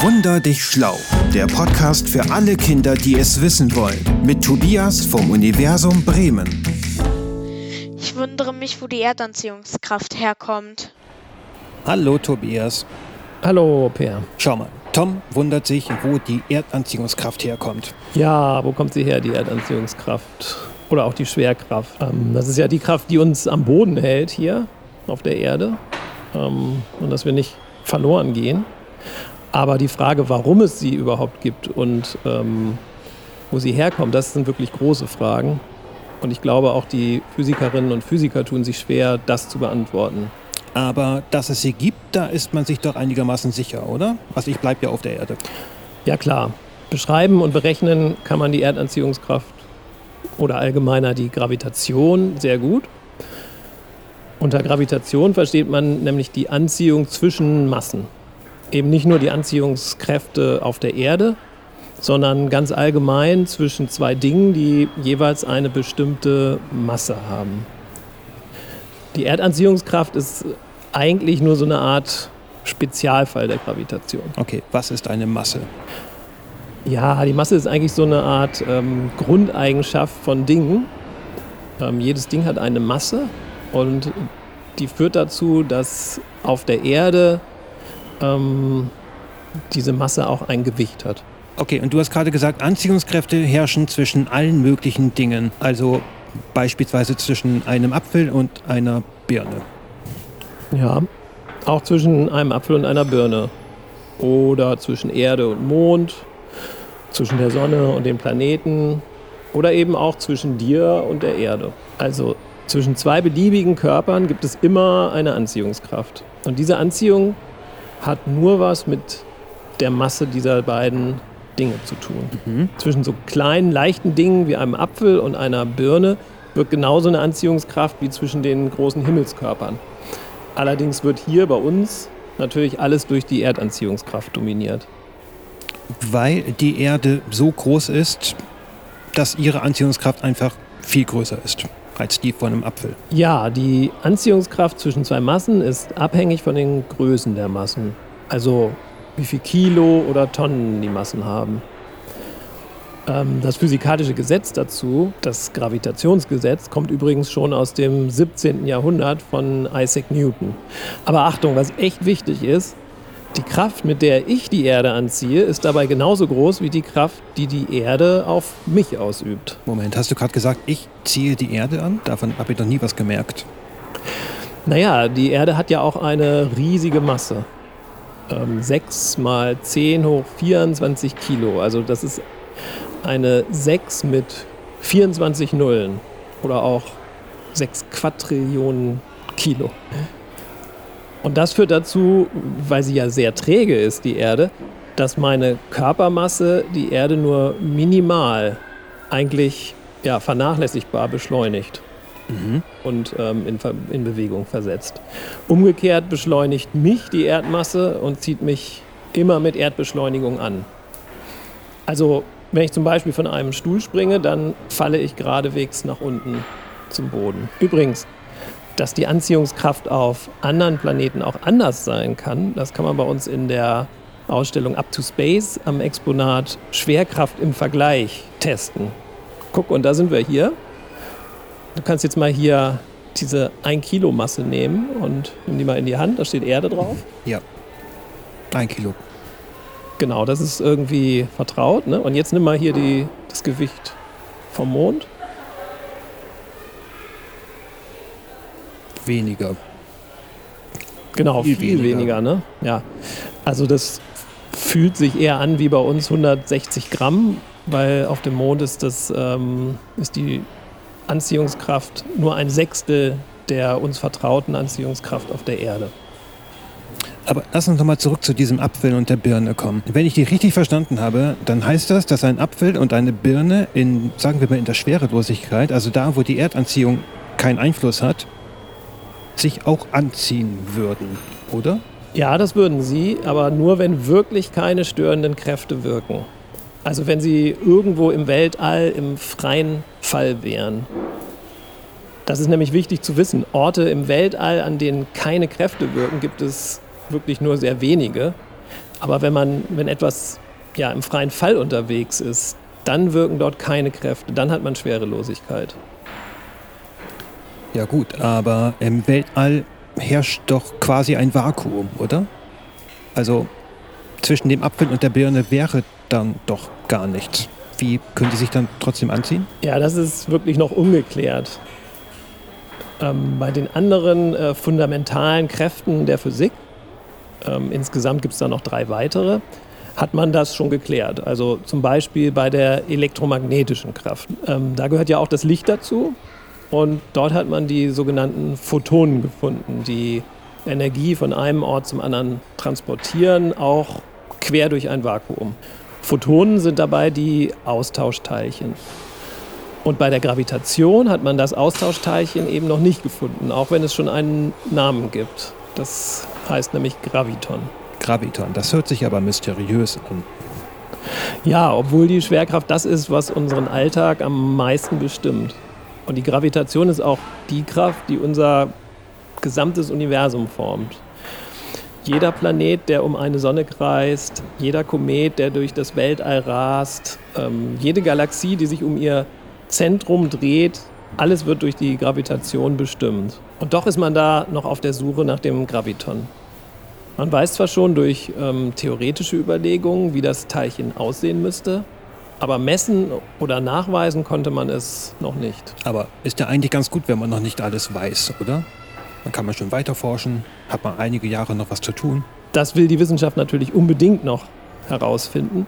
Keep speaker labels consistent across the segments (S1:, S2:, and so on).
S1: Wunder dich schlau. Der Podcast für alle Kinder, die es wissen wollen. Mit Tobias vom Universum Bremen.
S2: Ich wundere mich, wo die Erdanziehungskraft herkommt.
S1: Hallo Tobias.
S3: Hallo Per.
S1: Schau mal, Tom wundert sich, wo die Erdanziehungskraft herkommt.
S3: Ja, wo kommt sie her, die Erdanziehungskraft? Oder auch die Schwerkraft. Ähm, das ist ja die Kraft, die uns am Boden hält hier auf der Erde. Ähm, und dass wir nicht verloren gehen. Aber die Frage, warum es sie überhaupt gibt und ähm, wo sie herkommt, das sind wirklich große Fragen. Und ich glaube, auch die Physikerinnen und Physiker tun sich schwer, das zu beantworten.
S1: Aber dass es sie gibt, da ist man sich doch einigermaßen sicher, oder? Also ich bleibe ja auf der Erde.
S3: Ja klar. Beschreiben und berechnen kann man die Erdanziehungskraft oder allgemeiner die Gravitation sehr gut. Unter Gravitation versteht man nämlich die Anziehung zwischen Massen. Eben nicht nur die Anziehungskräfte auf der Erde, sondern ganz allgemein zwischen zwei Dingen, die jeweils eine bestimmte Masse haben. Die Erdanziehungskraft ist eigentlich nur so eine Art Spezialfall der Gravitation.
S1: Okay, was ist eine Masse?
S3: Ja, die Masse ist eigentlich so eine Art ähm, Grundeigenschaft von Dingen. Ähm, jedes Ding hat eine Masse und die führt dazu, dass auf der Erde ähm, diese Masse auch ein Gewicht hat.
S1: Okay, und du hast gerade gesagt, Anziehungskräfte herrschen zwischen allen möglichen Dingen. Also beispielsweise zwischen einem Apfel und einer Birne.
S3: Ja, auch zwischen einem Apfel und einer Birne. Oder zwischen Erde und Mond, zwischen der Sonne und den Planeten. Oder eben auch zwischen dir und der Erde. Also zwischen zwei beliebigen Körpern gibt es immer eine Anziehungskraft. Und diese Anziehung hat nur was mit der Masse dieser beiden Dinge zu tun. Mhm. Zwischen so kleinen, leichten Dingen wie einem Apfel und einer Birne wirkt genauso eine Anziehungskraft wie zwischen den großen Himmelskörpern. Allerdings wird hier bei uns natürlich alles durch die Erdanziehungskraft dominiert.
S1: Weil die Erde so groß ist, dass ihre Anziehungskraft einfach viel größer ist als die von einem Apfel.
S3: Ja, die Anziehungskraft zwischen zwei Massen ist abhängig von den Größen der Massen. Also wie viel Kilo oder Tonnen die Massen haben. Ähm, das physikalische Gesetz dazu, das Gravitationsgesetz, kommt übrigens schon aus dem 17. Jahrhundert von Isaac Newton. Aber Achtung, was echt wichtig ist, die Kraft, mit der ich die Erde anziehe, ist dabei genauso groß wie die Kraft, die die Erde auf mich ausübt.
S1: Moment, hast du gerade gesagt, ich ziehe die Erde an? Davon habe ich noch nie was gemerkt.
S3: Naja, die Erde hat ja auch eine riesige Masse. Ähm, 6 mal 10 hoch 24 Kilo. Also das ist eine 6 mit 24 Nullen. Oder auch 6 Quadrillionen Kilo. Und das führt dazu, weil sie ja sehr träge ist, die Erde, dass meine Körpermasse die Erde nur minimal eigentlich ja, vernachlässigbar beschleunigt mhm. und ähm, in, in Bewegung versetzt. Umgekehrt beschleunigt mich die Erdmasse und zieht mich immer mit Erdbeschleunigung an. Also wenn ich zum Beispiel von einem Stuhl springe, dann falle ich geradewegs nach unten zum Boden. Übrigens, dass die Anziehungskraft auf anderen Planeten auch anders sein kann, das kann man bei uns in der Ausstellung Up to Space am Exponat Schwerkraft im Vergleich testen. Guck, und da sind wir hier. Du kannst jetzt mal hier diese 1 Kilo Masse nehmen und nimm die mal in die Hand, da steht Erde drauf.
S1: Ja, 1 Kilo.
S3: Genau, das ist irgendwie vertraut. Ne? Und jetzt nimm mal hier die, das Gewicht vom Mond.
S1: Weniger.
S3: Genau, viel, viel weniger. weniger, ne? Ja. Also das fühlt sich eher an wie bei uns 160 Gramm, weil auf dem Mond ist, das, ähm, ist die Anziehungskraft nur ein Sechstel der uns vertrauten Anziehungskraft auf der Erde.
S1: Aber lass uns nochmal zurück zu diesem Apfel und der Birne kommen. Wenn ich die richtig verstanden habe, dann heißt das, dass ein Apfel und eine Birne in, sagen wir mal, in der Schwerelosigkeit, also da, wo die Erdanziehung keinen Einfluss hat, sich auch anziehen würden, oder?
S3: Ja, das würden sie, aber nur wenn wirklich keine störenden Kräfte wirken. Also wenn sie irgendwo im Weltall im freien Fall wären. Das ist nämlich wichtig zu wissen. Orte im Weltall, an denen keine Kräfte wirken, gibt es wirklich nur sehr wenige. Aber wenn man, wenn etwas ja, im freien Fall unterwegs ist, dann wirken dort keine Kräfte, dann hat man Schwerelosigkeit.
S1: Ja gut, aber im Weltall herrscht doch quasi ein Vakuum, oder? Also zwischen dem Apfel und der Birne wäre dann doch gar nichts. Wie können die sich dann trotzdem anziehen?
S3: Ja, das ist wirklich noch ungeklärt. Ähm, bei den anderen äh, fundamentalen Kräften der Physik, ähm, insgesamt gibt es da noch drei weitere, hat man das schon geklärt. Also zum Beispiel bei der elektromagnetischen Kraft. Ähm, da gehört ja auch das Licht dazu. Und dort hat man die sogenannten Photonen gefunden, die Energie von einem Ort zum anderen transportieren, auch quer durch ein Vakuum. Photonen sind dabei die Austauschteilchen. Und bei der Gravitation hat man das Austauschteilchen eben noch nicht gefunden, auch wenn es schon einen Namen gibt. Das heißt nämlich Graviton.
S1: Graviton, das hört sich aber mysteriös an.
S3: Ja, obwohl die Schwerkraft das ist, was unseren Alltag am meisten bestimmt. Und die Gravitation ist auch die Kraft, die unser gesamtes Universum formt. Jeder Planet, der um eine Sonne kreist, jeder Komet, der durch das Weltall rast, ähm, jede Galaxie, die sich um ihr Zentrum dreht, alles wird durch die Gravitation bestimmt. Und doch ist man da noch auf der Suche nach dem Graviton. Man weiß zwar schon durch ähm, theoretische Überlegungen, wie das Teilchen aussehen müsste, aber messen oder nachweisen konnte man es noch nicht.
S1: Aber ist ja eigentlich ganz gut, wenn man noch nicht alles weiß, oder? Dann kann man schon weiter forschen, hat man einige Jahre noch was zu tun.
S3: Das will die Wissenschaft natürlich unbedingt noch herausfinden.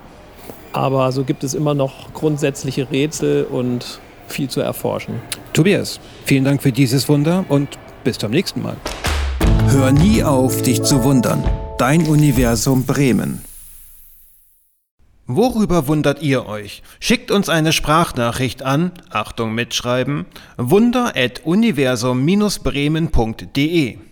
S3: Aber so gibt es immer noch grundsätzliche Rätsel und viel zu erforschen.
S1: Tobias, vielen Dank für dieses Wunder und bis zum nächsten Mal.
S4: Hör nie auf, dich zu wundern. Dein Universum Bremen.
S5: Worüber wundert ihr euch? Schickt uns eine Sprachnachricht an, Achtung mitschreiben, wunder.universum-bremen.de.